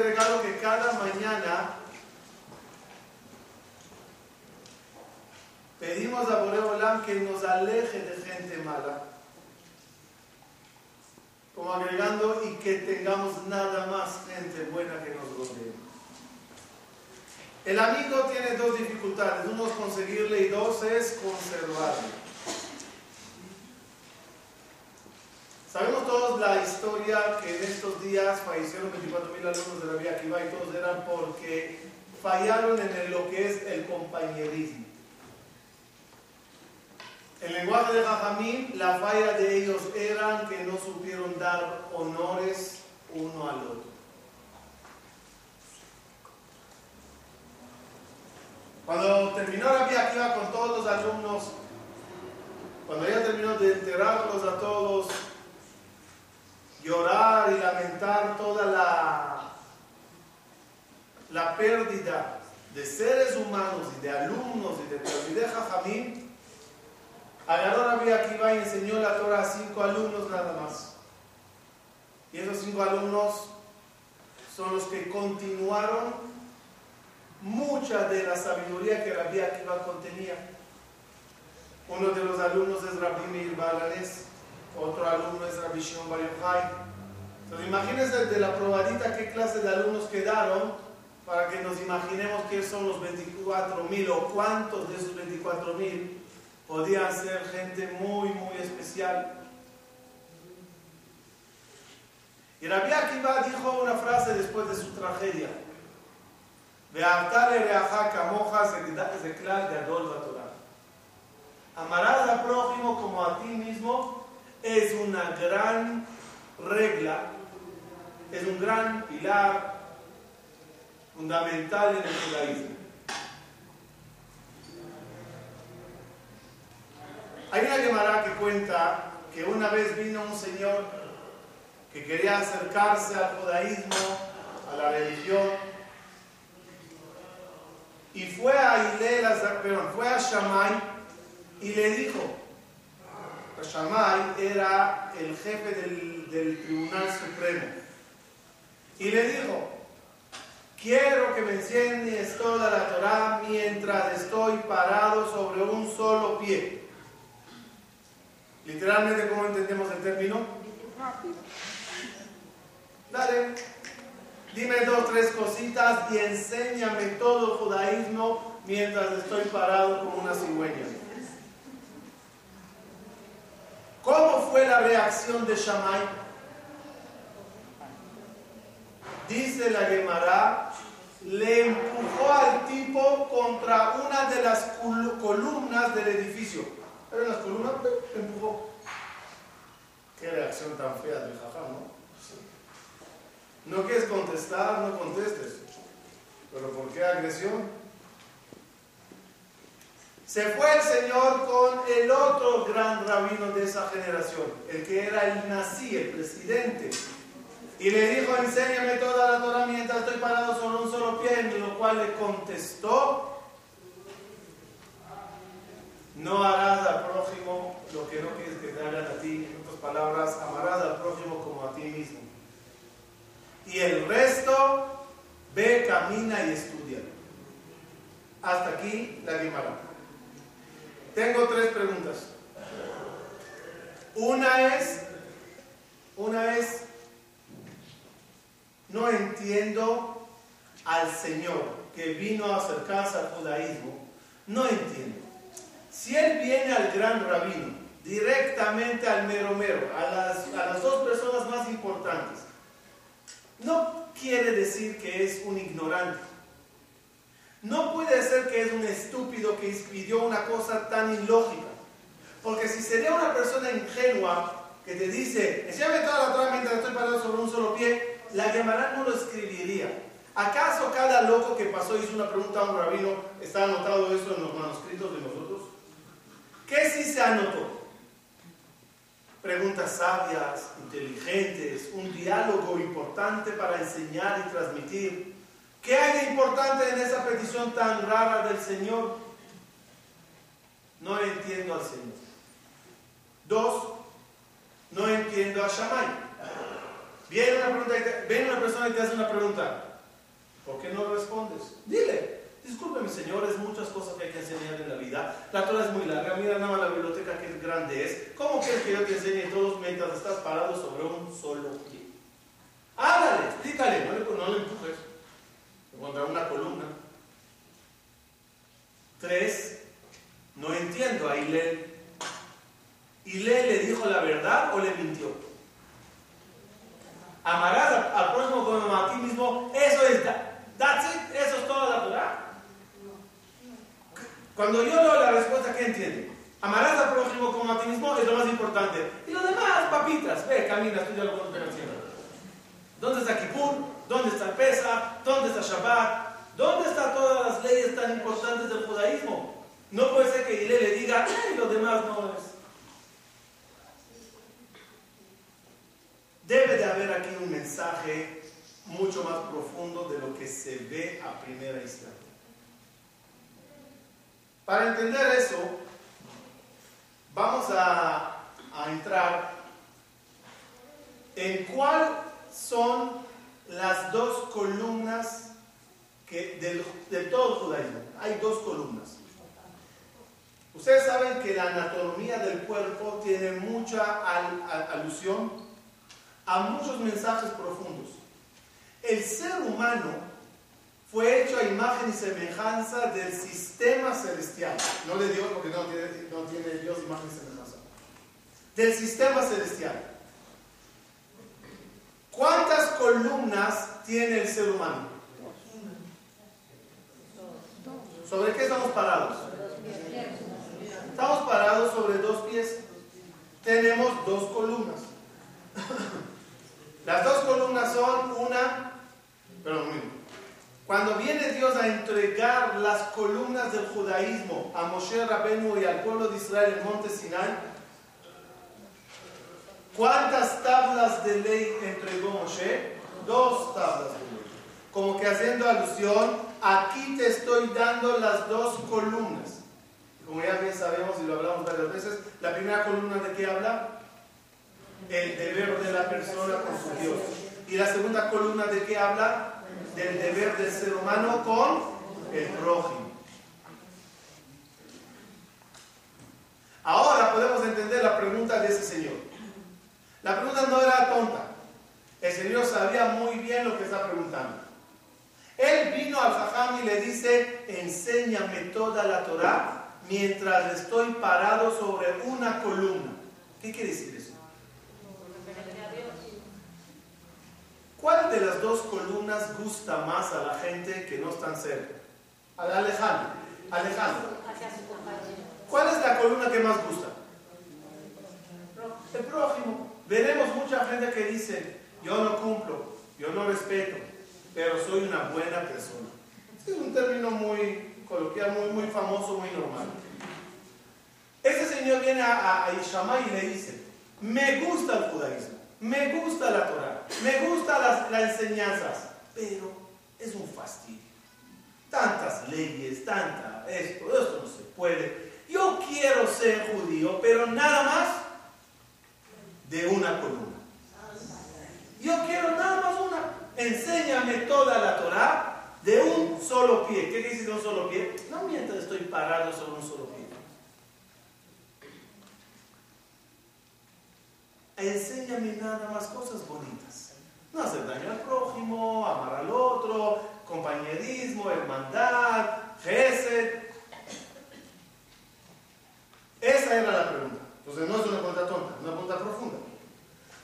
este regalo que cada mañana pedimos a Boreolam que nos aleje de gente mala. Como agregando y que tengamos nada más gente buena que nos rodee. El amigo tiene dos dificultades. Uno es conseguirle y dos es conservarle. Sabemos todos la historia que en estos días fallecieron 24.000 alumnos de la Vía Akiva y todos eran porque fallaron en lo que es el compañerismo. En lenguaje de Jajamín, la falla de ellos era que no supieron dar honores uno al otro. Cuando terminó la vía iba con todos los alumnos, cuando ella terminó de enterarlos a todos, llorar y lamentar toda la, la pérdida de seres humanos y de alumnos y de de Jajamín, agarró la vía iba y enseñó la Torah a cinco alumnos nada más. Y esos cinco alumnos son los que continuaron mucha de la sabiduría que Rabbi Akiva contenía. Uno de los alumnos es Rabbi Meir Balanés, otro alumno es Rabbi Shimon Bar Yochai. Entonces imagínense de la probadita qué clase de alumnos quedaron para que nos imaginemos quiénes son los 24 mil o cuántos de esos 24 mil podían ser gente muy, muy especial. Y Rabbi Akiva dijo una frase después de su tragedia. Amarás al prójimo como a ti mismo es una gran regla, es un gran pilar fundamental en el judaísmo. Hay una Gemara que cuenta que una vez vino un señor que quería acercarse al judaísmo, a la religión, y fue a perdón, fue a Shammai y le dijo, Shammai era el jefe del, Tribunal Supremo, y le dijo, quiero que me enseñes toda la Torah mientras estoy parado sobre un solo pie. Literalmente, ¿cómo entendemos el término? Dale. Dime dos, tres cositas y enséñame todo el judaísmo mientras estoy parado como una cigüeña. ¿Cómo fue la reacción de Shammai? Dice la Gemara, le empujó al tipo contra una de las columnas del edificio. ¿Eran las columnas? Empujó. Qué reacción tan fea del jajá, ¿no? No quieres contestar, no contestes. Pero ¿por qué agresión? Se fue el Señor con el otro gran rabino de esa generación, el que era el nací, el presidente. Y le dijo, enséñame toda la Torah mientras estoy parado sobre un solo pie, en lo cual le contestó, no harás al prójimo lo que no quieres que te hagan a ti. En otras palabras, amarás al prójimo como a ti mismo y el resto ve, camina y estudia. Hasta aquí la Guimara. Tengo tres preguntas. Una es, una es, no entiendo al Señor que vino a acercarse al judaísmo. No entiendo. Si Él viene al gran rabino, directamente al mero mero, a las, a las dos personas más importantes, no quiere decir que es un ignorante. No puede ser que es un estúpido que pidió una cosa tan ilógica. Porque si sería una persona ingenua que te dice, enséñame toda la Torah mientras estoy parado sobre un solo pie, la Gemara no lo escribiría. ¿Acaso cada loco que pasó hizo una pregunta a un rabino, está anotado eso en los manuscritos de nosotros? ¿Qué sí se anotó? Preguntas sabias, inteligentes, un diálogo importante para enseñar y transmitir. ¿Qué hay de importante en esa petición tan rara del Señor? No entiendo al Señor. Dos, no entiendo a Shammai. Viene una, persona y te hace una pregunta. ¿Por qué no respondes? Dile, disculpe mi señor, es muchas cosas que hay que enseñar en la vida. La Torah es muy larga, mira nada más la biblioteca que grande es. ¿Cómo quieres que yo te enseñe todos mientras estás parado sobre un solo pie? Hágale, explícale, no le, no le empujes contra una columna. Tres, no entiendo a Hillel. ¿Hillel le dijo la verdad o le mintió? Amarás al, próximo como a ti mismo, eso es, that's it, eso es toda la Torah. Cuando yo leo la respuesta, ¿qué entiende? Amarás al prójimo como a ti mismo es lo más importante. Y lo demás, papitas, ve, camina, estudia lo que haciendo. ¿Dónde está Kippur? ¿Dónde está Pesa? ¿Dónde está Shabbat? ¿Dónde están todas las leyes tan importantes del judaísmo? No puede ser que Ile le diga, y lo demás no es. Debe de haber aquí un mensaje mucho más profundo de lo que se ve a primera instancia. Para entender eso, vamos a, a entrar en cuál son las dos columnas que de todo el judaísmo. Hay dos columnas. Ustedes saben que la anatomía del cuerpo tiene mucha alusión a muchos mensajes profundos. El ser humano fue hecho a imagen y semejanza del sistema celestial. No de Dios, porque no tiene, no tiene Dios imagen y semejanza. Del sistema celestial. ¿Cuántas columnas tiene el ser humano? ¿Sobre qué estamos parados? Estamos parados sobre dos pies. Tenemos dos columnas. Las dos columnas son una, pero Cuando viene Dios a entregar las columnas del judaísmo a Moshe Rabenu y al pueblo de Israel en Monte Sinai, ¿Cuántas tablas de ley entregó Moshe? Dos tablas de ley. Como que haciendo alusión, aquí te estoy dando las dos columnas. Como ya bien sabemos y lo hablamos varias veces, la primera columna de qué habla? El deber de la persona con su Dios. Y la segunda columna de qué habla? Del deber del ser humano con el prójimo. Ahora podemos entender la pregunta de ese señor. La pregunta no era tonta. El Señor sabía muy bien lo que está preguntando. Él vino al Jajam y le dice, enséñame toda la Torah mientras estoy parado sobre una columna. ¿Qué quiere decir eso? ¿Cuál de las dos columnas gusta más a la gente que no están cerca? Al Alejandro. Alejandro. ¿Cuál es la columna que más gusta? El prójimo. Veremos mucha gente que dice, yo no cumplo, yo no respeto, pero soy una buena persona. es un término muy coloquial, muy, muy famoso, muy normal. Este señor viene a, a y le dice, me gusta el judaísmo, me gusta la Torah, me gustan las, las enseñanzas, pero es un fastidio. Tantas leyes, tanta esto, esto no se puede. Yo quiero ser judío, pero nada más de una columna. Yo quiero nada más una. Enséñame toda la Torah de un solo pie. ¿Qué dice de un solo pie? No mientras estoy parado sobre un solo pie. Enséñame nada más cosas bonitas. No hacer daño al prójimo, amar al otro, compañerismo, hermandad, gesed. Esa era la pregunta. Entonces no es una pregunta tonta, es una pregunta profunda.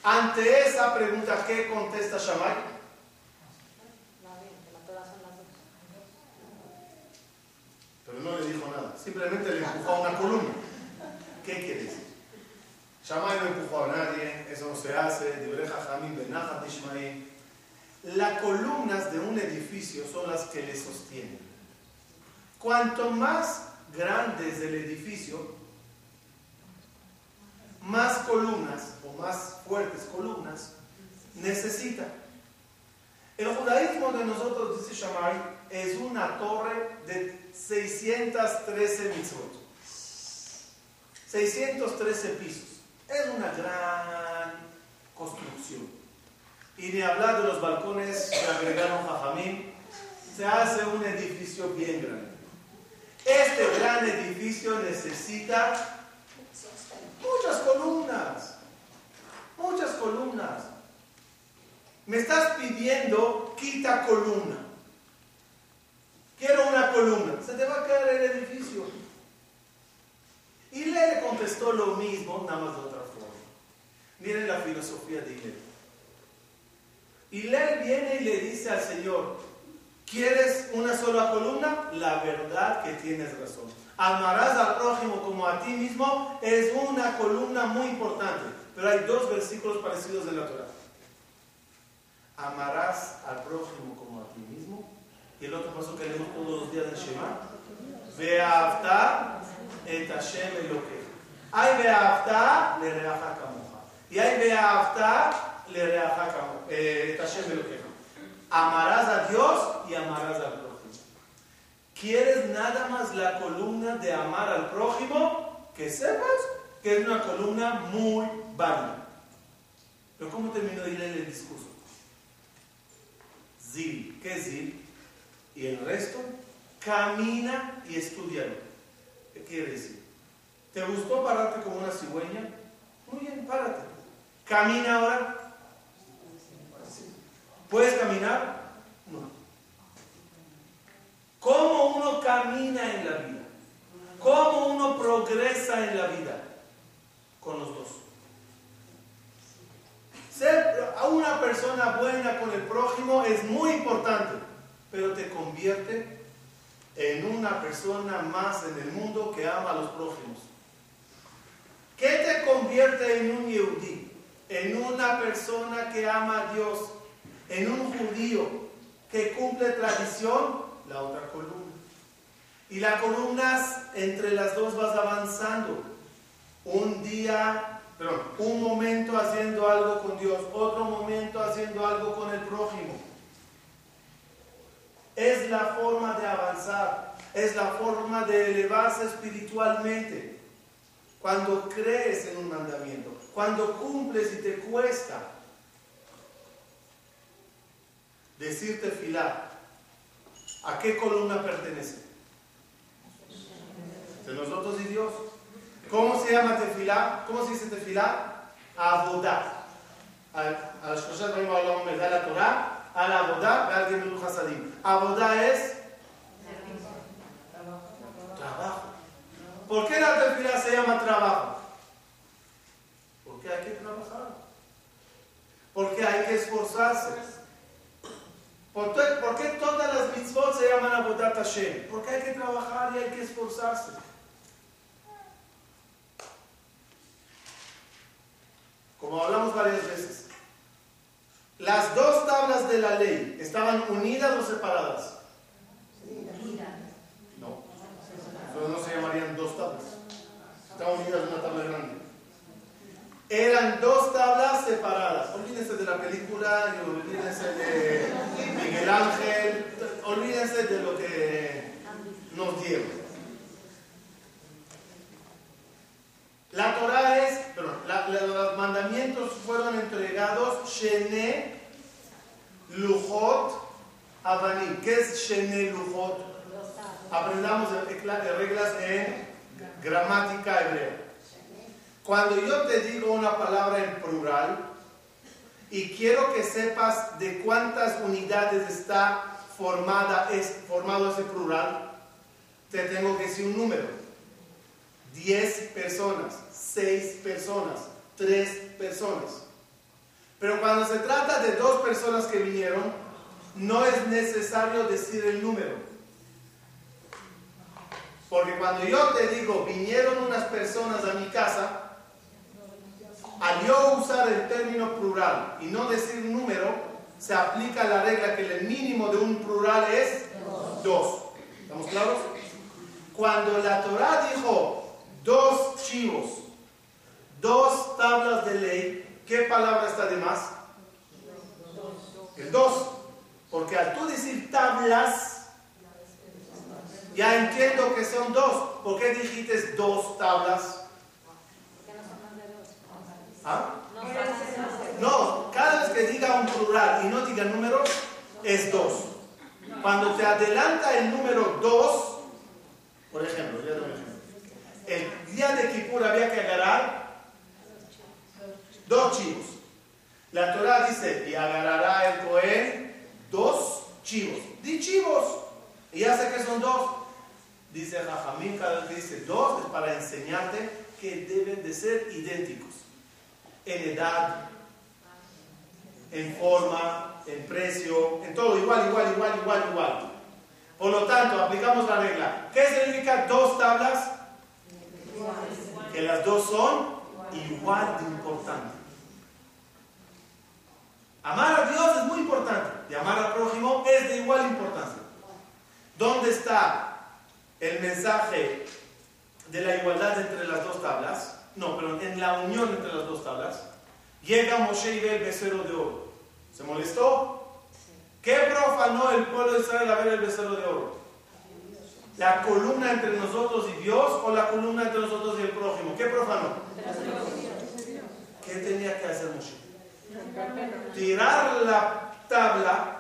Ante esa pregunta, ¿qué contesta Shammai? Pero no le dijo nada, simplemente le empujó a una columna. ¿Qué quiere decir? Shammai no empujó a nadie, eso no se hace, Las columnas de un edificio son las que le sostienen. Cuanto más grande es el edificio, más columnas o más fuertes columnas necesita. El judaísmo de nosotros, dice Shammai, es una torre de 613 mitzvot. 613 pisos. Es una gran construcción. Y ni hablar de los balcones que agregaron Jajamín, se hace un edificio bien grande. Este gran edificio necesita muchas columnas. Muchas columnas. Me estás pidiendo quita columna. Quiero una columna. Se te va a caer el edificio. Y le contestó lo mismo, nada más de otra forma. Miren la filosofía de Hillel. Hillel viene y le dice al Señor, ¿quieres una sola columna? La verdad que tienes razón. Amarás al prójimo como a ti mismo es una columna muy importante. Pero hay dos versículos parecidos de la Torah. Amarás al prójimo como a ti mismo y el otro paso que leemos todos los días en Shema. Ve'afta et Hashem Elokecha. Hay ve'afta le reaja kamoja. Y hay ve'afta le reaja eh, et Hashem. Amarás a Dios y amarás al prójimo. ¿Quieres nada más la columna de amar al prójimo? Que sepas que es una columna muy válida. Pero ¿cómo terminó de leer el discurso? Zil. ¿Qué es Zil? y el resto camina y estudia. ¿Qué quiere decir? ¿Te gustó pararte como una cigüeña? Muy bien, párate. Camina ahora. ¿Puedes caminar? No. ¿Cómo uno camina en la vida? ¿Cómo uno progresa en la vida? Con los dos. Ser una persona buena con el prójimo es muy importante pero te convierte en una persona más en el mundo que ama a los prójimos. ¿Qué te convierte en un yehudí? En una persona que ama a Dios, en un judío que cumple tradición, la otra columna. Y las columnas, entre las dos vas avanzando. Un día, perdón, un momento haciendo algo con Dios, otro momento haciendo algo con el prójimo. Es la forma de avanzar, es la forma de elevarse espiritualmente. Cuando crees en un mandamiento, cuando cumples y te cuesta decirte filar, ¿a qué columna pertenece? De nosotros y Dios. ¿Cómo se llama tefilá? ¿Cómo se dice tefilá? Abodá. A las cosas que me da la Torah, a la abodá, alguien de hasadim. Abodá es trabajo. ¿Por qué la tefila se llama trabajo? Porque hay que trabajar. Porque hay que esforzarse. ¿Por qué, todas las mitzvot se llaman Abodat Hashem? Porque hay que trabajar y hay que esforzarse. Como hablamos varias veces, las dos tablas de la ley estaban unidas o separadas. No. Entonces no se llamarían dos tablas. Estaban unidas en una tabla grande. Eran dos tablas separadas. Olvídense de la película y olvídense de Miguel Ángel. Olvídense de lo que nos dieron. La Torah es, los mandamientos fueron entregados Shene Lujot Abanim. ¿Qué es Shene Lujot? Aprendamos reglas en gramática hebrea. Cuando yo te digo una palabra en plural, y quiero que sepas de cuántas unidades está formada, es, formado ese plural, te tengo que decir un número. 10 personas, 6 personas, 3 personas. Pero cuando se trata de dos personas que vinieron, no es necesario decir el número. Porque cuando yo te digo, vinieron unas personas a mi casa, al yo usar el término plural y no decir número, se aplica la regla que el mínimo de un plural es dos. ¿Estamos claros? Cuando la Torah dijo dos chivos, dos tablas de ley, ¿qué palabra está de más? El dos. Porque al tú decir tablas, ya entiendo que son dos. ¿Por qué dijiste dos tablas? ¿Ah? No, cada vez que diga un plural y no diga número, es dos. Cuando te adelanta el número dos, por ejemplo, el día de Kippur había que agarrar dos chivos. La Torah dice, y agarrará el Cohen dos chivos. Di chivos. Y ya sé que son dos. Dice Jajamín, cada vez que dice dos es para enseñarte que deben de ser idénticos en edad, en forma, en precio, en todo, igual, igual, igual, igual, igual. Por lo tanto, aplicamos la regla. ¿Qué significa dos tablas? Que las dos son igual de importantes. Amar a Dios es muy importante y amar al prójimo es de igual importancia. ¿Dónde está el mensaje de la igualdad entre las dos tablas? no, pero en la unión entre las dos tablas, llega Moshe y ve el becerro de oro. ¿Se molestó? ¿Qué profanó el pueblo de Israel a ver el becerro de oro? ¿La columna entre nosotros y Dios o la columna entre nosotros y el prójimo? ¿Qué profanó? ¿Qué tenía que hacer Moshe? Tirar la tabla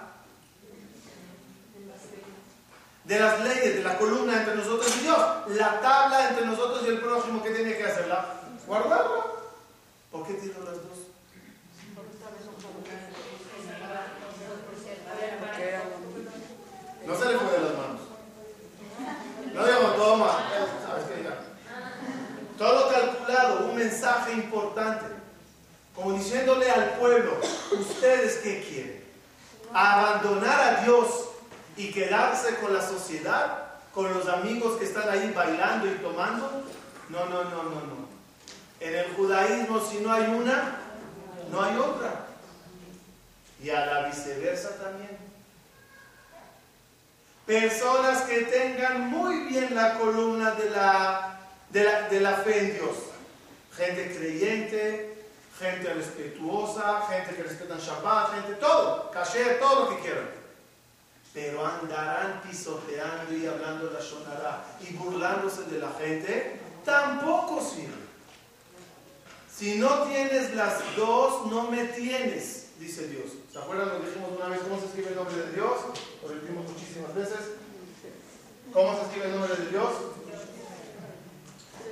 de las leyes, de la columna entre nosotros y Dios. La tabla entre nosotros y el prójimo, ¿qué tiene que hacerla? guardarla. ¿Por qué tiró las dos? No se le fue las manos. No digo, toma. Todo calculado, un mensaje importante. Como diciéndole al pueblo, ¿ustedes qué quieren? ¿Abandonar a Dios y quedarse con la sociedad? ¿Con los amigos que están ahí bailando y tomando? No, no, no, no, no. En el judaísmo, si no hay una, no hay otra. Y a la viceversa también. Personas que tengan muy bien la columna de la, de la, fe en Dios. Gente creyente, gente respetuosa, gente que respeta Shabbat, gente, todo, kasher, todo lo que quieran. Pero andarán pisoteando y hablando la Shonara y burlándose de la gente, tampoco sirve. Si no tienes las dos, no me tienes, dice Dios. ¿Se acuerdan lo dijimos una vez? ¿Cómo se escribe el nombre de Dios? Lo repetimos muchísimas veces. ¿Cómo se escribe el nombre de Dios?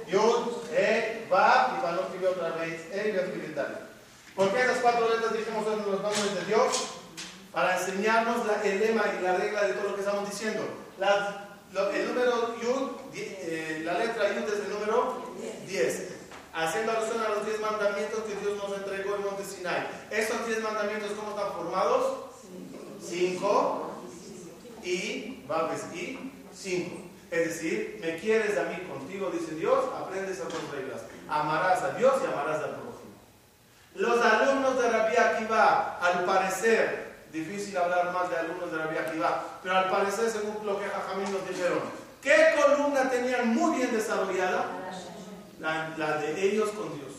Yud, E, Va, y para no escribir otra vez, E, y voy a escribir ¿Por qué esas cuatro letras dijimos son los nombres de Dios? Para enseñarnos el lema y la regla de todo lo que estamos diciendo. el número Yud, eh, la letra Yud es el número 10 haciendo alusión a los diez mandamientos que Dios nos entregó en Monte Sinai. ¿Estos diez mandamientos cómo están formados? Cinco y, y cinco. Es decir, me quieres a mí contigo, dice Dios, aprendes a tus reglas. Amarás a Dios y amarás al prójimo. Los alumnos de Rabbi Akiva, al parecer, difícil hablar más de alumnos de Rabbi Akiva, pero al parecer, según lo que Jajamín nos dijeron, ¿qué columna tenían muy bien desarrollada? la, de ellos con Dios.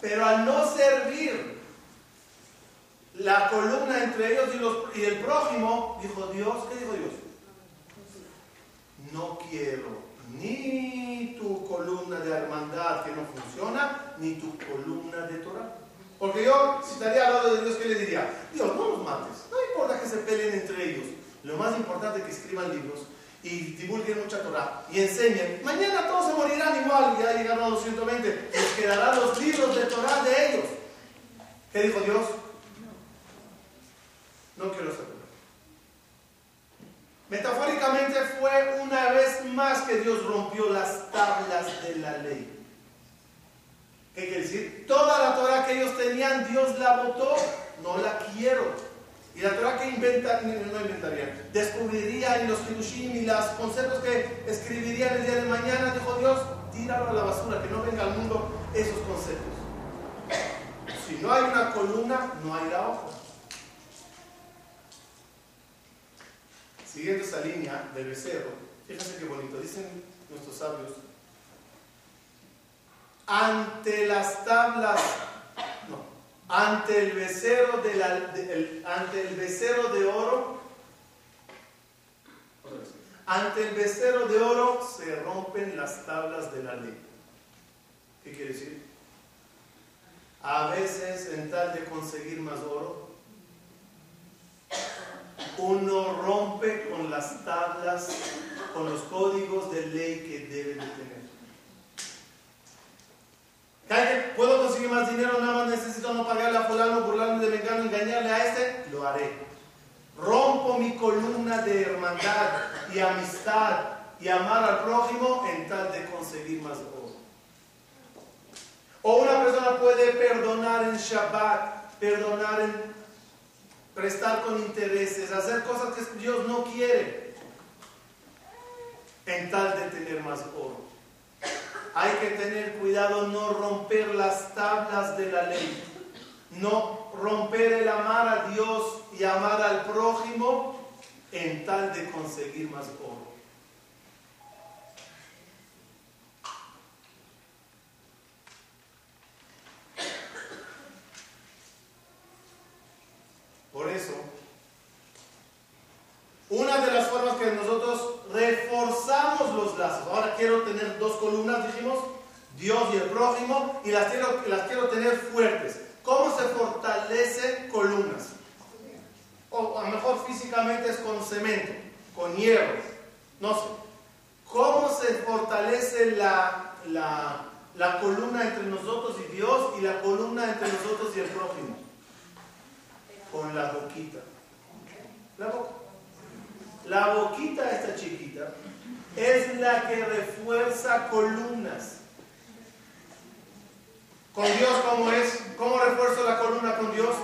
Pero al no servir la columna entre ellos y, los, y el prójimo, dijo Dios, ¿qué dijo Dios? No quiero ni tu columna de hermandad que no funciona, ni tu columna de Torah. Porque yo, si estaría al lado de Dios, ¿qué le diría? Dios, no los mates, no importa que se peleen entre ellos. Lo más importante es que escriban libros y divulguen mucha Torah y enseñen. Mañana todos se morirán igual, ya llegaron a los 120, les quedarán los libros de Torah de ellos. ¿Qué dijo Dios? No quiero saber. Metafóricamente fue una vez más que Dios rompió las tablas de la ley. ¿Qué quiere decir? Toda la Torah que ellos tenían, Dios la votó, no la quiero. Y la Torah que inventa, no inventaría, descubriría en los Hidushim y los conceptos que escribiría el día de mañana, dijo Dios, tíralo a la basura, que no venga al mundo esos conceptos. Si no hay una columna, no hay la hoja. Siguiendo esa línea del becerro, fíjense qué bonito, dicen nuestros sabios, ante las tablas, no, ante el becerro de, la, ante el becerro de oro, ante el becerro de oro se rompen las tablas de la ley. ¿Qué quiere decir? A veces en tal de conseguir más oro, uno rompe con las tablas, con los códigos de ley que debe de tener. ¿Puedo conseguir más dinero? Nada más necesito no pagarle a fulano, burlarme de mengano, engañarle a este. Lo haré. Rompo mi columna de hermandad y amistad y amar al prójimo en tal de conseguir más oro. O una persona puede perdonar en Shabbat, perdonar en prestar con intereses, hacer cosas que Dios no quiere, en tal de tener más oro. Hay que tener cuidado no romper las tablas de la ley, no romper el amar a Dios y amar al prójimo en tal de conseguir más oro. Por eso, una de las formas que nosotros reforzamos los lazos, ahora quiero tener dos columnas, dijimos, Dios y el prójimo, y las quiero, las quiero tener fuertes. ¿Cómo se fortalecen columnas? O a lo mejor físicamente es con cemento, con hierro, no sé. ¿Cómo se fortalece la, la, la columna entre nosotros y Dios y la columna entre nosotros y el prójimo? con la boquita. La boca. La boquita, esta chiquita, es la que refuerza columnas. ¿Con Dios cómo es? ¿Cómo refuerzo la columna con Dios?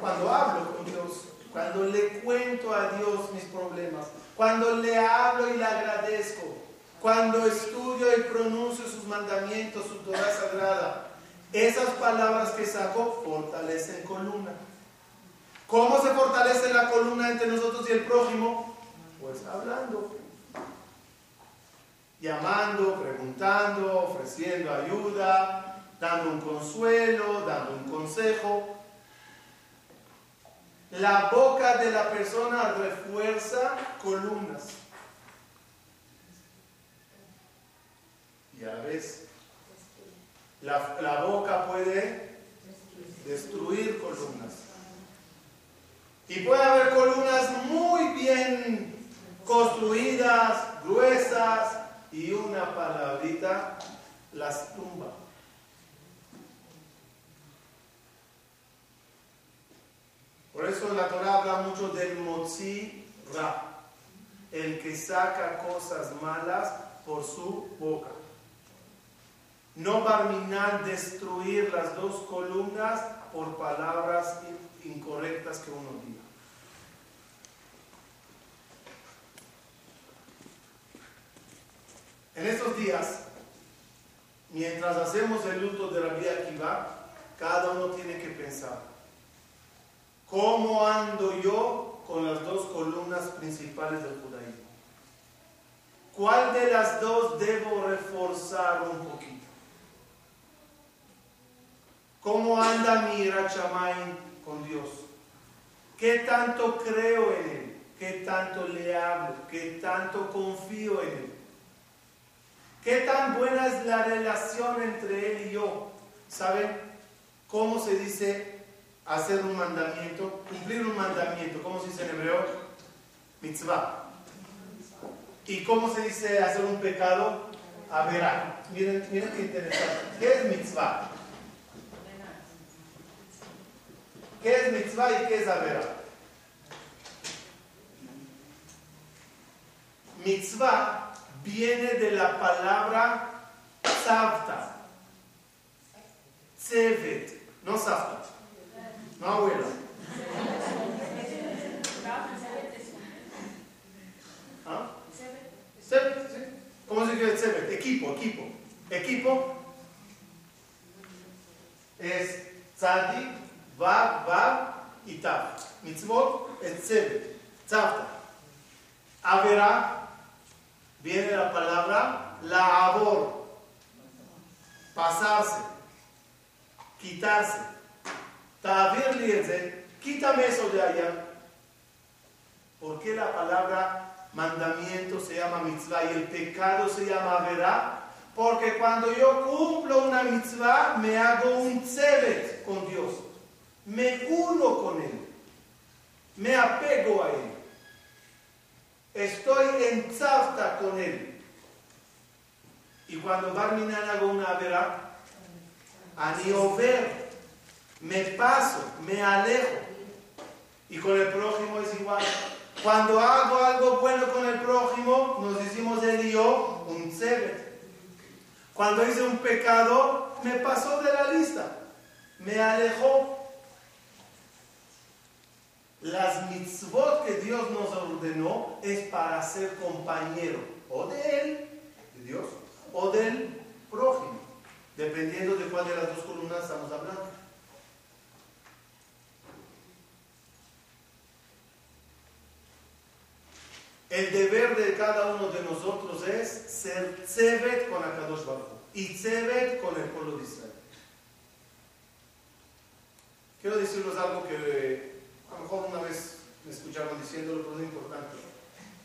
Cuando hablo con Dios, cuando le cuento a Dios mis problemas, cuando le hablo y le agradezco, cuando estudio y pronuncio sus mandamientos, su Torah sagrada. Esas palabras que saco fortalecen columna. ¿Cómo se fortalece la columna entre nosotros y el prójimo? Pues hablando, llamando, preguntando, ofreciendo ayuda, dando un consuelo, dando un consejo. La boca de la persona refuerza columnas. Y a la vez, la, la boca puede destruir columnas. Y puede haber columnas muy bien construidas, gruesas, y una palabrita las tumba. Por eso la Torah habla mucho del motzi ra, el que saca cosas malas por su boca. No barminar destruir las dos columnas por palabras incorrectas que uno diga. En estos días, mientras hacemos el luto de la vida Akiva, cada uno tiene que pensar, ¿cómo ando yo con las dos columnas principales del judaísmo? ¿Cuál de las dos debo reforzar un poquito? ¿Cómo anda mi Irachamay con Dios? ¿Qué tanto creo en Él? ¿Qué tanto le hablo? ¿Qué tanto confío en Él? ¿Qué tan buena es la relación entre Él y yo? ¿Saben cómo se dice hacer un mandamiento? Cumplir un mandamiento. ¿Cómo se dice en hebreo? Mitzvah. ¿Y cómo se dice hacer un pecado? Averá. Miren, miren qué interesante. ¿Qué es mitzvah? ¿Qué es mitzvah y qué es avera? Mitzvah viene de la palabra tzavta. Tzevet, no safta. No abuela. ¿Ah? ¿Cómo se llama Tzevet? Equipo, equipo. Equipo es tzadik, vav, vav y tav. Mitzvot es tzevet, tzavta. Avera viene la palabra labor, pasarse, quitarse. Tavir lietze, quítame eso de allá. ¿Por qué la palabra mandamiento se llama mitzvah y el pecado se llama verá? Porque cuando yo cumplo una mitzvah, me hago un tzevet con Dios. Me uno con Él. Me apego a Él. Estoy en con Él. Y cuando Barminan hago una verá, ver, me paso, me alejo. Y con el prójimo es igual. Cuando hago algo bueno con el prójimo, nos decimos él y yo un tzevet. Cuando hice un pecado, me pasó de la lista, me alejó. Las mitzvot que Dios nos ordenó es para ser compañero o de Él, de Dios, o del prójimo, dependiendo de cuál de las dos columnas estamos hablando. El deber de cada uno de nosotros es ser Tzevet con Akadosh Baruch y Tzevet con el pueblo de Israel. Quiero decirles algo que a lo mejor una vez me escucharon diciéndolo, pero es importante.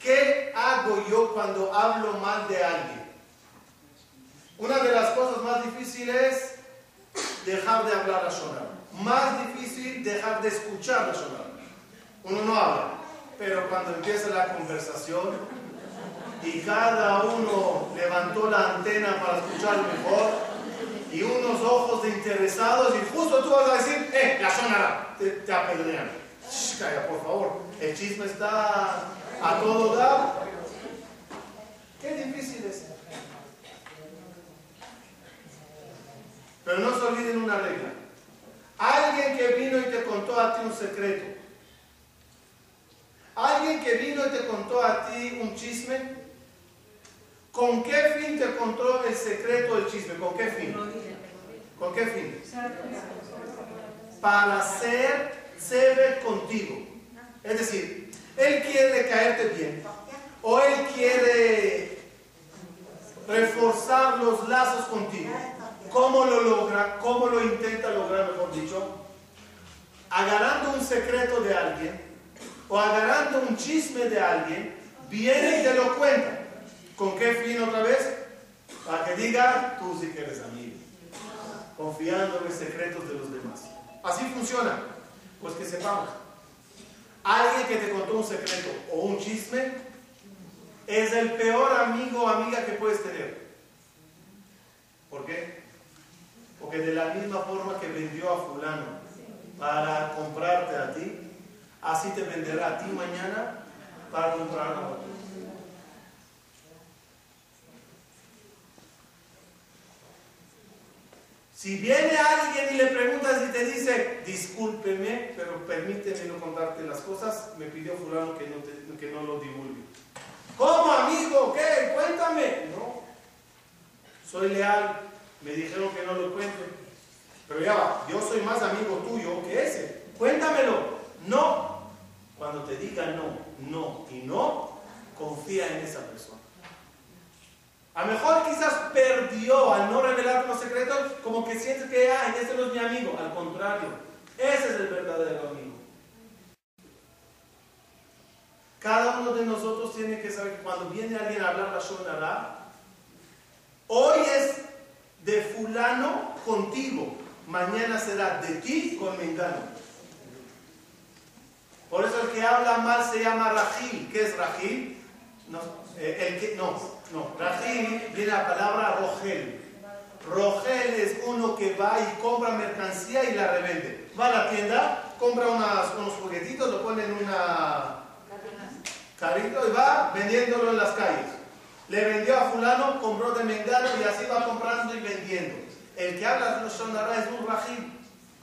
¿Qué hago yo cuando hablo mal de alguien? Una de las cosas más difíciles es dejar de hablar a sonar. Más difícil dejar de escuchar a sonar. Uno no habla pero cuando empieza la conversación y cada uno levantó la antena para escuchar mejor y unos ojos de interesados y justo tú vas a decir, eh, la sonará, te, apedrean. calla, por favor, el chisme está a todo dar. Qué difícil es. Pero no se olviden una regla. Alguien que vino y te contó a ti un secreto Alguien que vino y te contó a ti un chisme, ¿con qué fin te contó el secreto del chisme? ¿Con qué fin? ¿Con qué fin? Para ser ser contigo. Es decir, él quiere caerte bien. O él quiere reforzar los lazos contigo. ¿Cómo lo logra? ¿Cómo lo intenta lograr, mejor dicho? Agarrando un secreto de alguien o agarrando un chisme de alguien, viene y te lo cuenta. ¿Con qué fin otra vez? Para que diga, tú sí que eres amigo. Confiando en los secretos de los demás. Así funciona. Pues que sepamos. Alguien que te contó un secreto o un chisme es el peor amigo o amiga que puedes tener. ¿Por qué? Porque de la misma forma que vendió a fulano para comprarte a ti, así te venderá a ti mañana para comprar a otro. Si viene alguien y le preguntas y te dice, discúlpeme, pero permíteme no contarte las cosas, me pidió fulano que no, que no lo divulgue. ¿Cómo, amigo? ¿Qué? Cuéntame. No, soy leal, me dijeron que no lo cuente. Pero ya va, yo soy más amigo tuyo que ese. Cuéntamelo. No, cuando te diga no, no y no, confía en esa persona. A lo mejor quizás perdió al no revelar los secretos, como que sientes que, ah, ese no es mi amigo. Al contrario, ese es el verdadero amigo. Cada uno de nosotros tiene que saber que cuando viene alguien a hablar la Shonara, hoy es de fulano contigo, mañana será de ti con Mengano. Por eso el que habla mal se llama Rajil. ¿Qué es Rajil? No, eh, el que, no. Rajil viene la palabra Rogel. Rogel es uno que va y compra mercancía y la revende. Va a la tienda compra unos juguetitos, lo pone en una carrito y va vendiéndolo en las calles. Le vendió a fulano, compró de mengano y así va comprando y vendiendo. El que habla de los es un rajim.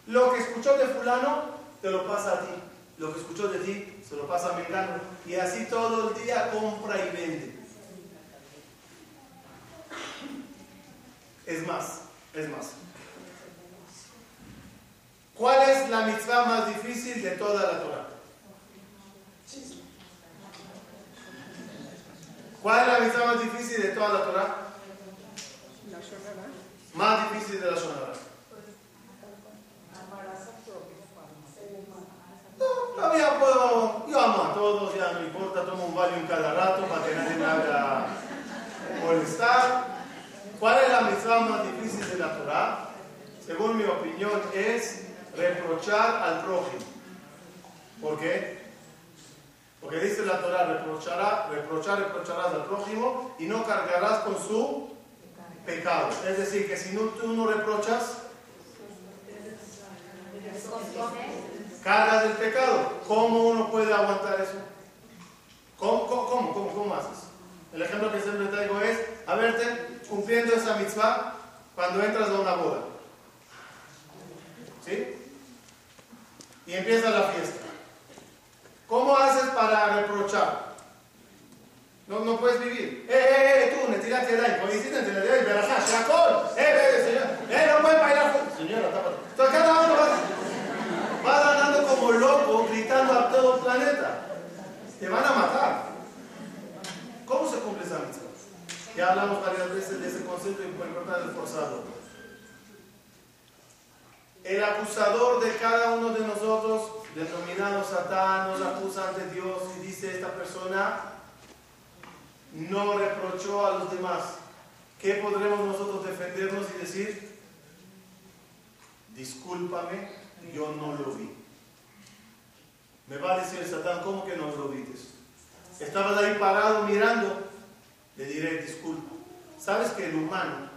Lo que escuchó de fulano, te lo pasa a ti. Lo que escuchó de ti, se lo pasa a mengano. Y así todo el día compra y vende. Es más, es más. ¿Cuál es la mitzvah más difícil de toda la Torah? ¿Cuál es la mitzvah más difícil de toda la Torah? Más difícil de la Shonara. No, todavía puedo, yo amo a todos, ya no importa, tomo un en cada rato para que nadie me haga molestar. ¿Cuál es la mitzvah más difícil de la Torah? Según mi opinión es reprochar al prójimo. ¿Por qué? Porque dice la Torah, reprochará, reprochar, reprocharás al prójimo y no cargarás con su pecado. Es decir, que si no, tú no reprochas, cargas el pecado. ¿Cómo uno puede aguantar eso? ¿Cómo, cómo, cómo, cómo haces? El ejemplo que siempre traigo es, a verte cumpliendo esa mitzvah cuando entras a una boda. ¿Sí? Y empieza la fiesta. ¿Cómo haces para reprochar? No, no puedes vivir. ¡Eh, eh, eh! Tú, netilate ahí, policía, netilate verajá, shakol. ¡Eh, eh, señor! ¡Eh, no puedes bailar! Señora, tápate. Entonces cada uno va, va andando como loco, gritando a todo el planeta. Te van a matar. ¿Cómo se cumple esa mitzvah? Ya hablamos varias veces de ese concepto importante del forzado. El acusador de cada uno de nosotros, denominado Satán, nos acusa ante Dios y dice esta persona no reprochó a los demás. ¿Qué podremos nosotros defendernos y decir? Discúlpame, yo no lo vi. Me va a decir Satán, ¿cómo que no lo viste? Estabas ahí parado mirando. Le diré, disculpa. ¿Sabes que el humano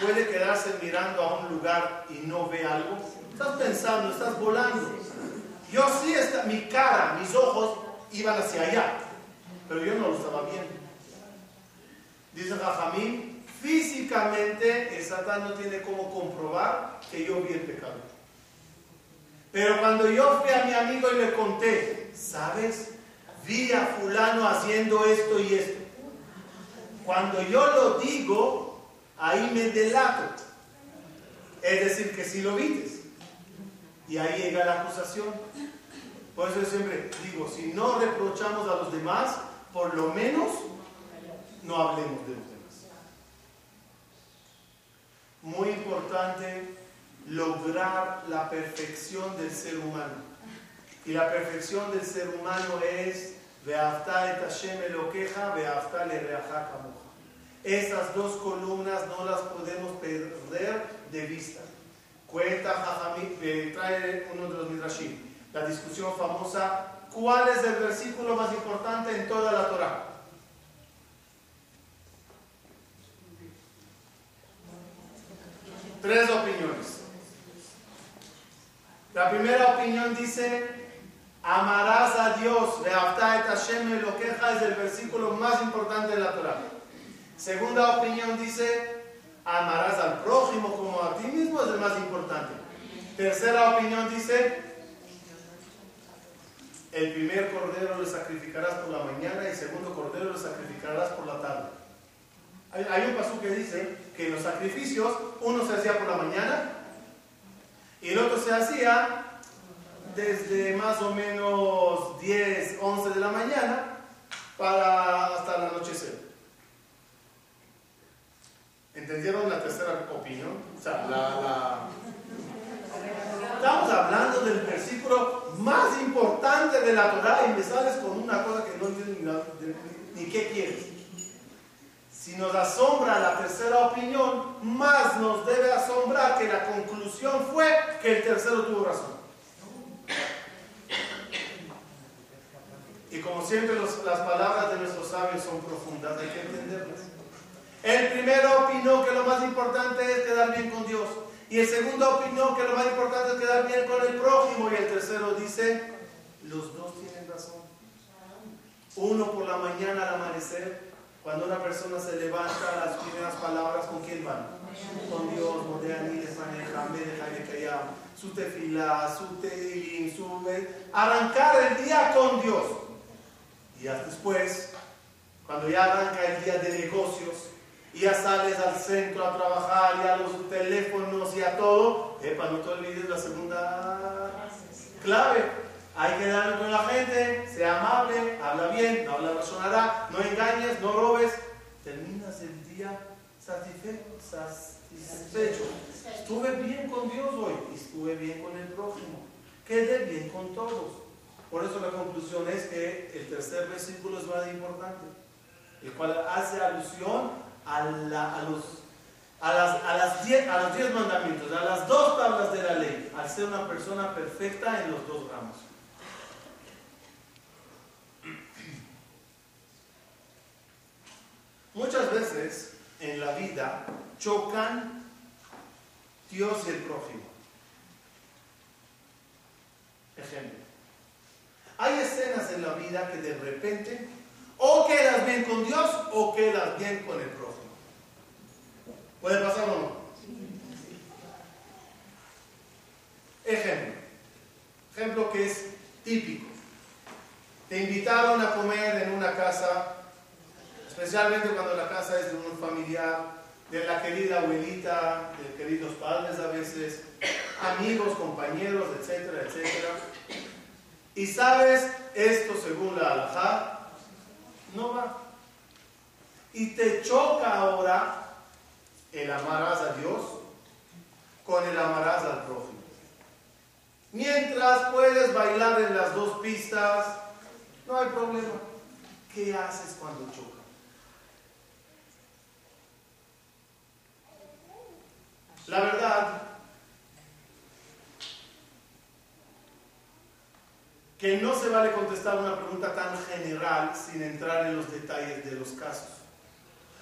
puede quedarse mirando a un lugar y no ve algo? Estás pensando, estás volando. Yo sí, está, mi cara, mis ojos iban hacia allá, pero yo no lo estaba viendo. Dice Jajamín, físicamente el Satán no tiene cómo comprobar que yo vi el pecado. Pero cuando yo fui a mi amigo y le conté, ¿sabes? Vi a fulano haciendo esto y esto. Cuando yo lo digo, ahí me delato. Es decir, que si lo vites. Y ahí llega la acusación. Por eso yo siempre digo, si no reprochamos a los demás, por lo menos no hablemos de los demás. Muy importante lograr la perfección del ser humano. Y la perfección del ser humano es esas dos columnas no las podemos perder de vista. Cuenta trae uno de los Midrashim, la discusión famosa, ¿cuál es el versículo más importante en toda la Torah? Tres opiniones. La primera opinión dice, Amarás a Dios, et Hashem lo queja es el versículo más importante de la Torah. Segunda opinión dice, amarás al prójimo como a ti mismo es el más importante. Tercera opinión dice, el primer cordero lo sacrificarás por la mañana y el segundo cordero lo sacrificarás por la tarde. Hay, un paso que dice que en los sacrificios uno se hacía por la mañana y el otro se hacía desde más o menos 10, 11 de la mañana para hasta el anochecer. ¿Entendieron la tercera opinión? O sea, Estamos hablando del versículo más importante de la Torah y me sales con una cosa que no entiendo ni, ni qué quieres. Si nos asombra la tercera opinión, más nos debe asombrar que la conclusión fue que el tercero tuvo razón. Y como siempre las palabras de nuestros sabios son profundas, hay que entenderlas. El primero opinó que lo más importante es quedar bien con Dios. Y el segundo opinión, que lo más importante es quedar bien con el prójimo. Y el tercero dice, los dos tienen razón. Uno por la mañana al amanecer, cuando una persona se levanta, las primeras palabras, ¿con quién van? Con Dios, su tefila, su teilín, su... Arrancar el día con Dios. Y después, cuando ya arranca el día de negocios, y ya sales al centro a trabajar, y a los teléfonos y a todo, epa, no te olvides la segunda clave hay que dar con la gente, sea amable, habla bien, no habla sonará, no engañes, no robes. Terminas el día satisfecho. Estuve bien con Dios hoy y estuve bien con el prójimo. Quedé bien con todos. Por eso la conclusión es que el tercer versículo es más importante, el cual hace alusión a, los a, las, a, a los diez mandamientos, a las dos tablas de la ley, al ser una persona perfecta en los dos ramos. Muchas veces en la vida chocan Dios y el prójimo. Ejemplo. Hay escenas en la vida que de repente o quedas bien con Dios o quedas bien con el prójimo. ¿Puede pasar o no? Ejemplo. Ejemplo que es típico. Te invitaron a comer en una casa especialmente cuando la casa es de un familiar, de la querida abuelita, de queridos padres a veces, amigos, compañeros, etcétera, etcétera. Y sabes, esto según la alajá, no va. Y te choca ahora el amarás a Dios con el amarás al prójimo. Mientras puedes bailar en las dos pistas, no hay problema. ¿Qué haces cuando chocas? La verdad que no se vale contestar una pregunta tan general sin entrar en los detalles de los casos.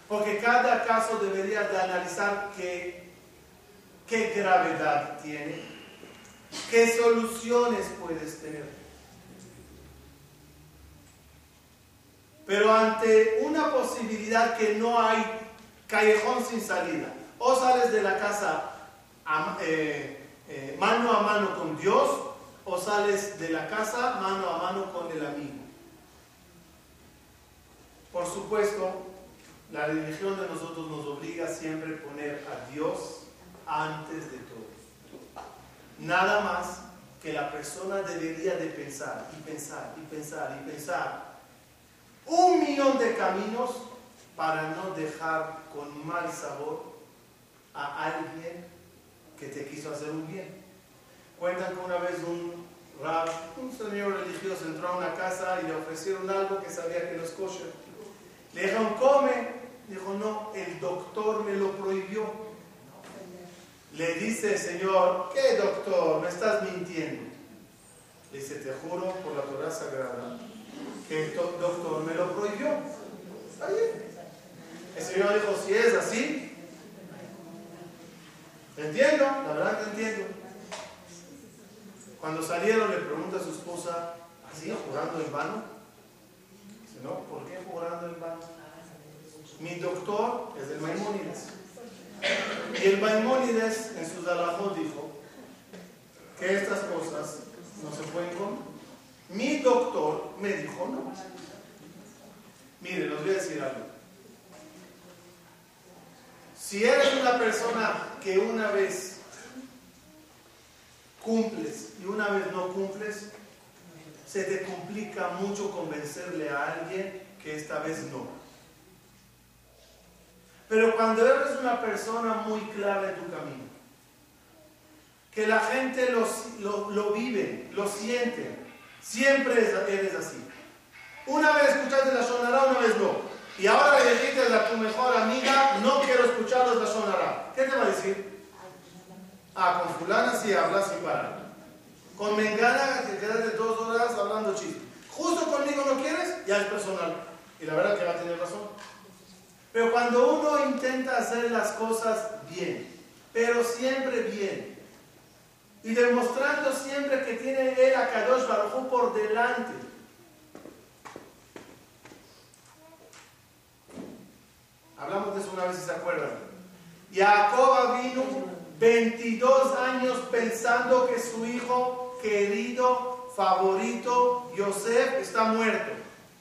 Porque cada caso debería de analizar qué, qué gravedad tiene, qué soluciones puedes tener. Pero ante una posibilidad que no hay callejón sin salida, o sales de la casa eh, eh, mano a mano con Dios o sales de la casa mano a mano con el amigo. Por supuesto, la religión de nosotros nos obliga siempre a poner a Dios antes de todo. Nada más que la persona debería de pensar y pensar y pensar y pensar un millón de caminos para no dejar con mal sabor a alguien que te quiso hacer un bien. Cuentan que una vez un rab, un señor religioso, entró a una casa y le ofrecieron algo que sabía que no es. Le dijeron, come. Dijo, no, el doctor me lo prohibió. Le dice, Señor, ¿qué doctor? Me estás mintiendo. Le dice, te juro por la Torah Sagrada que el doctor me lo prohibió. Está bien. El Señor dijo, si es así, Entiendo, la verdad que entiendo. Cuando salieron le pregunta a su esposa, ¿así jugando en vano? Dice, no, ¿por qué jugando en vano? Mi doctor es el Maimónides. Y el Maimónides en su alajot dijo que estas cosas no se pueden comer. Mi doctor me dijo no. Mire, les voy a decir algo. Si eres una persona que una vez cumples y una vez no cumples, se te complica mucho convencerle a alguien que esta vez no. Pero cuando eres una persona muy clara en tu camino, que la gente lo, lo, vive, lo siente, siempre eres así. Una vez escuchaste la sonará, una vez no. Y ahora le dices a tu mejor amiga, no quiero escuchar los sonará. ¿Qué te va a decir? Ah, con fulana sí hablas sin parar. Con Mengana te quedas de dos horas hablando chiste. Justo conmigo no quieres, ya es personal. Y la verdad que va a tener razón. Pero cuando uno intenta hacer las cosas bien, pero siempre bien. Y demostrando siempre que tiene él a Kadosh Baruj por delante. Hablamos de eso una vez si se acuerdan. Jacob vino 22 años pensando que su hijo querido, favorito, Yosef, está muerto.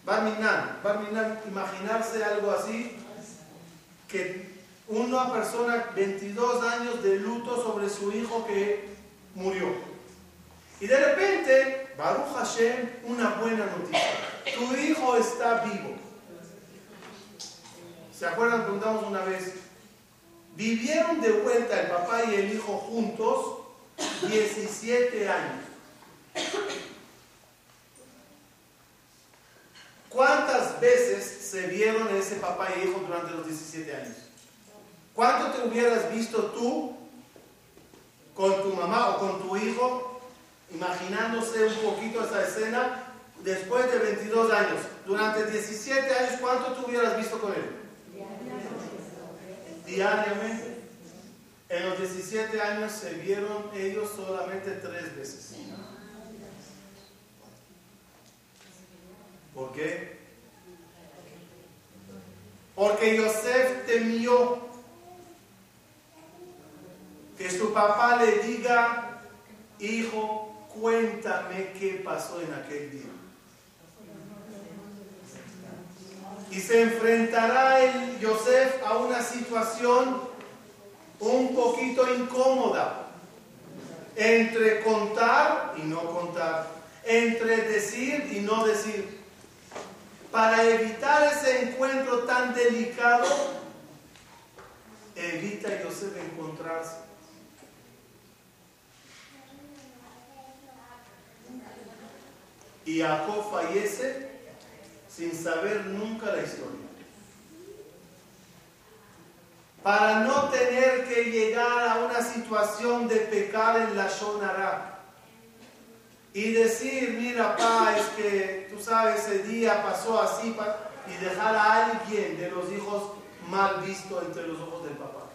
Barminan, Barminan, imaginarse algo así, que una persona 22 años de luto sobre su hijo que murió. Y de repente, Baruch Hashem, una buena noticia. Tu hijo está vivo. ¿Se acuerdan? Preguntamos una vez. Vivieron de vuelta el papá y el hijo juntos 17 años. ¿Cuántas veces se vieron ese papá y hijo durante los 17 años? ¿Cuánto te hubieras visto tú con tu mamá o con tu hijo imaginándose un poquito esa escena después de 22 años? Durante 17 años, ¿cuánto te hubieras visto con él? Diariamente. En los 17 años se vieron ellos solamente tres veces. ¿Por qué? Porque Yosef temió que su papá le diga, hijo, cuéntame qué pasó en aquel día. Y se enfrentará el Yosef a una situación un poquito incómoda entre contar y no contar, entre decir y no decir. Para evitar ese encuentro tan delicado, evita Yosef encontrarse. Y Jacob fallece sin saber nunca la historia. Para no tener que llegar a una situación de pecar en la Shonara y decir, mira, pa, es que tú sabes, ese día pasó así, y dejar a alguien de los hijos mal visto entre los ojos del papá.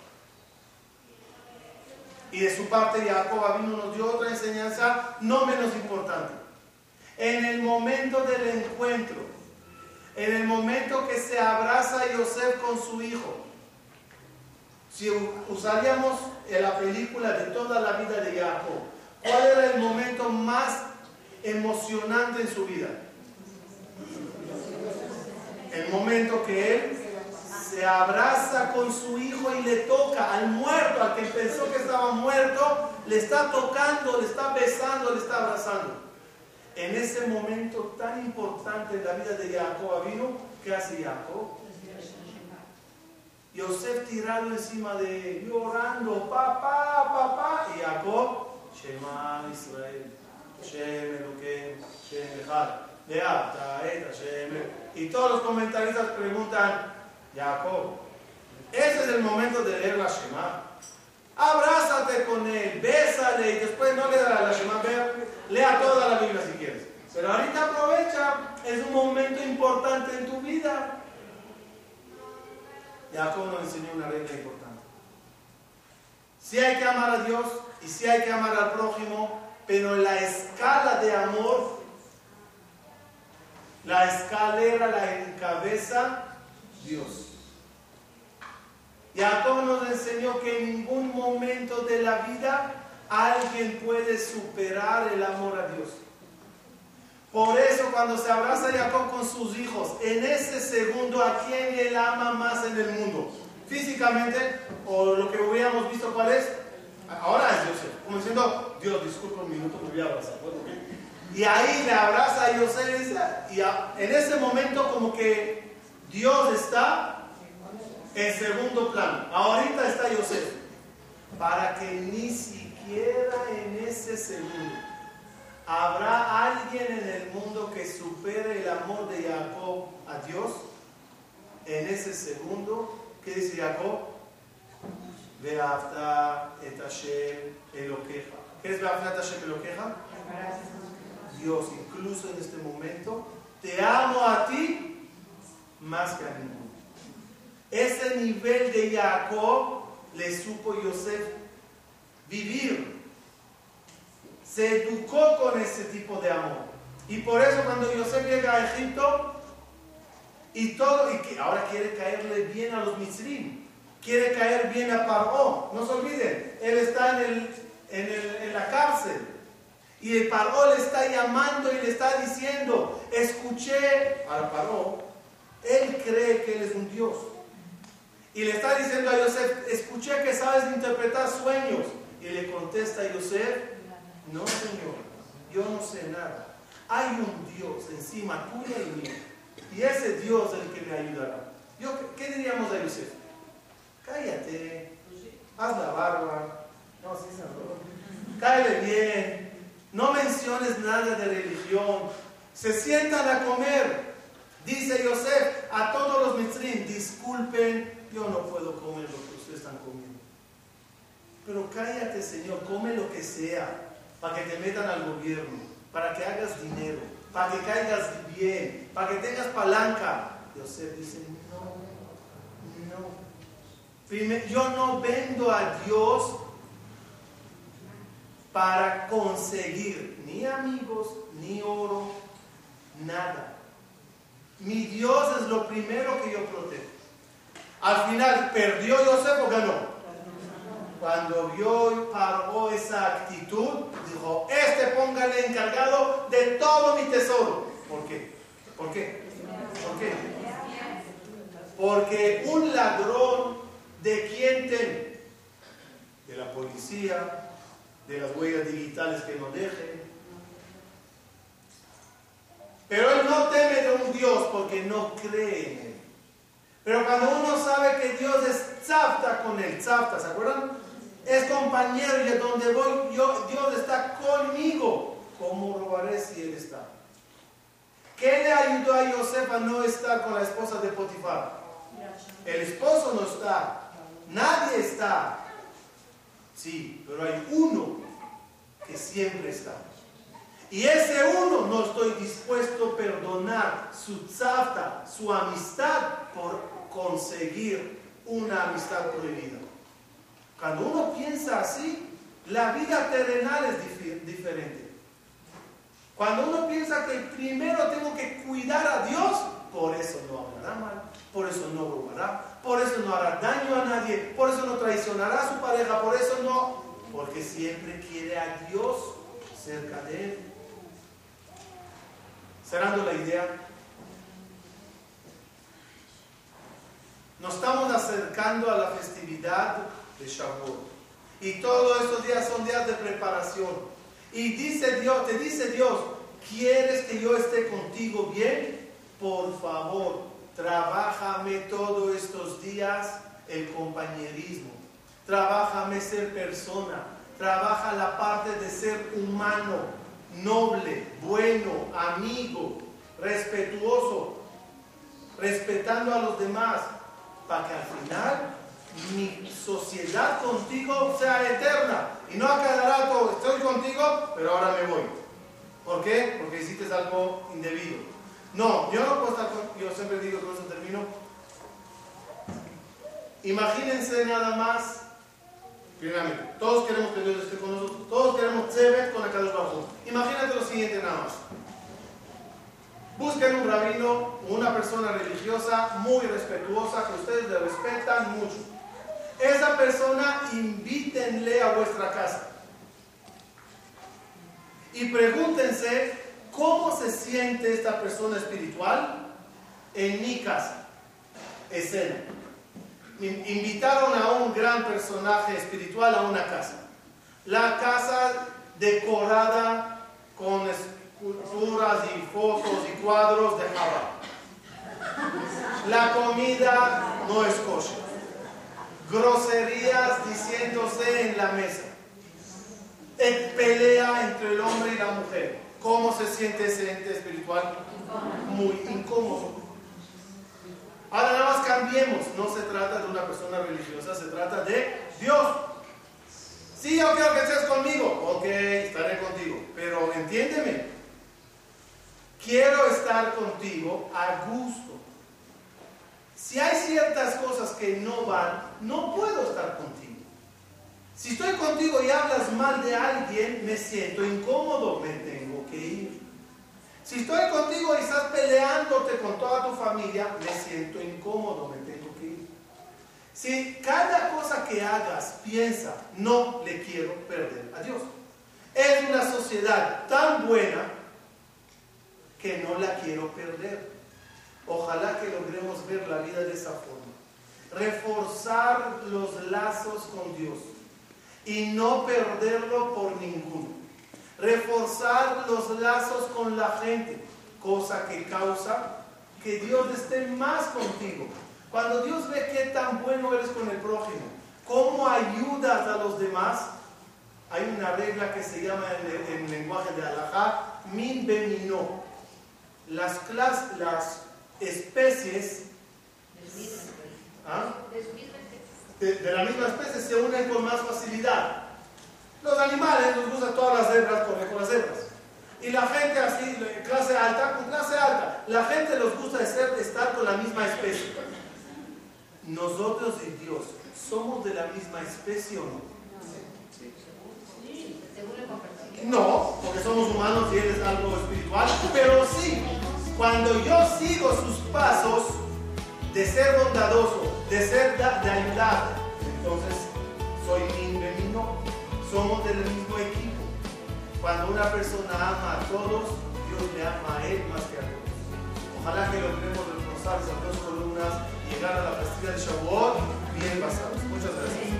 Y de su parte, Jacob vino nos dio otra enseñanza no menos importante. En el momento del encuentro, en el momento que se abraza Yosef con su hijo, si usaríamos la película de toda la vida de Jacob, ¿cuál era el momento más emocionante en su vida? El momento que él se abraza con su hijo y le toca al muerto, al que pensó que estaba muerto, le está tocando, le está besando, le está abrazando en ese momento tan importante en la vida de Jacob vino, ¿qué hace Jacob? Yosef tirado encima de él, llorando, papá, papá, y Jacob, Shema Israel, Shem que Shem Echad, Y todos los comentaristas preguntan, Jacob, ese es el momento de leer la Shema. Abrázate con él, bésale y después no le dará la Shema, lea toda la Biblia si quieres. Pero ahorita aprovecha, es un momento importante en tu vida. Jacob nos enseñó una regla importante. Si hay que amar a Dios y si hay que amar al prójimo, pero la escala de amor, la escalera la encabeza Dios. Jacob nos enseñó que en ningún momento de la vida alguien puede superar el amor a Dios. Por eso cuando se abraza Jacob con sus hijos, en ese segundo, ¿a quién él ama más en el mundo? Físicamente, o lo que hubiéramos visto, ¿cuál es? Ahora es Dios. Como diciendo, Dios, disculpa un minuto, me voy a abrazar. Y ahí le abraza a José y en ese momento como que Dios está en segundo plano. Ahorita está José. Para que ni siquiera en ese segundo ¿Habrá alguien en el mundo que supere el amor de Jacob a Dios? En ese segundo, ¿qué dice Jacob? Ve'afta et Hashem Elokeja. ¿Qué es Ve'afta et Hashem Elokeja? Dios, incluso en este momento, te amo a ti más que a ninguno. Ese nivel de Jacob le supo Yosef vivir. Se educó con ese tipo de amor. Y por eso cuando Yosef llega a Egipto, y todo, y que ahora quiere caerle bien a los Mitzrim, quiere caer bien a Paró. No se olviden, él está en, el, en, la cárcel. Y el Paró le está llamando y le está diciendo, escuché a Paró, él cree que él es un Dios. Y le está diciendo a Yosef, escuché que sabes interpretar sueños. Y le contesta a Yosef, no señor, yo no sé nada. Hay un Dios encima tuya y mía. Y ese Dios es el que me ayudará. Yo, ¿Qué diríamos a Yosef? Cállate, haz la barba. No, sí. Cállate bien. No menciones nada de religión. Se sientan a comer. Dice Yosef a todos los mitzrim, disculpen, yo no puedo comer lo que ustedes están comiendo. Pero cállate, Señor, come lo que sea, para que te metan al gobierno, para que hagas dinero, para que caigas bien, para que tengas palanca. Yosef dice, no, no. yo no vendo a Dios para conseguir ni amigos, ni oro, nada. Mi Dios es lo primero que yo protejo. Al final, ¿perdió José o ganó? Cuando vio y esa actitud, dijo, este póngale encargado de todo mi tesoro. ¿Por qué? ¿Por qué? ¿Por qué? Porque un ladrón, ¿de quién teme? De la policía, de las huellas digitales que nos dejen. Pero él no teme de un Dios porque no cree en él. Pero cuando uno sabe que Dios es tzafta con él, tzafta, ¿se acuerdan? Es compañero y donde voy, Dios está conmigo. ¿Cómo robaré si Él está? ¿Qué le ayudó a Yosef a no estar con la esposa de Potifar? El esposo no está. Nadie está. Sí, pero hay uno que siempre está. Y ese uno no estoy dispuesto a perdonar su tzafta, su amistad por conseguir una amistad prohibida. Cuando uno piensa así, la vida terrenal es diferente. Cuando uno piensa que primero tengo que cuidar a Dios, por eso no hablará mal, por eso no robará, por eso no hará daño a nadie, por eso no traicionará a su pareja, por eso no, porque siempre quiere a Dios cerca de él. Cerrando la idea, nos estamos acercando a la festividad de Shavuot. Y todos estos días son días de preparación. Y dice Dios, te dice Dios, ¿quieres que yo esté contigo bien? Por favor, trabájame todos estos días el compañerismo. Trabájame ser persona. Trabaja la parte de ser humano noble, bueno, amigo, respetuoso, respetando a los demás, para que al final mi sociedad contigo sea eterna y no a cada rato estoy contigo, pero ahora me voy. ¿Por qué? Porque hiciste algo indebido. No, yo no puedo estar con, yo siempre digo, con eso termino. Imagínense nada más Primeramente, todos queremos que Dios esté con nosotros, todos queremos ser con la Bajo. Imagínate lo siguiente nada más. Busquen un rabino, una persona religiosa muy respetuosa, que ustedes le respetan mucho. Esa persona invítenle a vuestra casa. Y pregúntense cómo se siente esta persona espiritual en mi casa. Escena invitaron a un gran personaje espiritual a una casa. La casa decorada con esculturas y fotos y cuadros de Java. La comida no es kosher. Groserías diciéndose en la mesa. Pelea entre el hombre y la mujer. ¿Cómo se siente ese ente espiritual? Muy incómodo. Ahora nada más cambiemos. No se trata de una persona religiosa, se trata de Dios. Sí, yo quiero que estés conmigo. Ok, estaré contigo. Pero entiéndeme. Quiero estar contigo a gusto. Si hay ciertas cosas que no van, no puedo estar contigo. Si estoy contigo y hablas mal de alguien, me siento incómodo, me tengo que ir. Si estoy contigo y estás peleándote con toda tu familia, me siento incómodo, me tengo que ir. Si cada cosa que hagas piensa, no le quiero perder a Dios. Es una sociedad tan buena que no la quiero perder. Ojalá que logremos ver la vida de esa forma. Reforzar los lazos con Dios y no perderlo por ninguno. Reforzar los lazos con la gente, cosa que causa que Dios esté más contigo. Cuando Dios ve qué tan bueno eres con el prójimo, cómo ayudas a los demás, hay una regla que se llama en, lenguaje de Alajá, min no. Las, clases, las especies ¿ah? de, la misma especie se unen con más facilidad. Los animales nos gustan todas las hebras, correr con las hebras. Y la gente así, clase alta, con clase alta. La gente nos gusta estar con la misma especie. Nosotros y Dios, ¿somos de la misma especie o no? No, porque somos humanos y Él es algo espiritual, pero sí, cuando yo sigo sus pasos de ser bondadoso, de ser de ayudar, entonces soy mi. Somos del mismo equipo. Cuando una persona ama a todos, Dios le ama a él más que a todos. Ojalá que logremos reforzar esas dos columnas y llegar a la pastilla de Shavuot bien basados. Muchas gracias.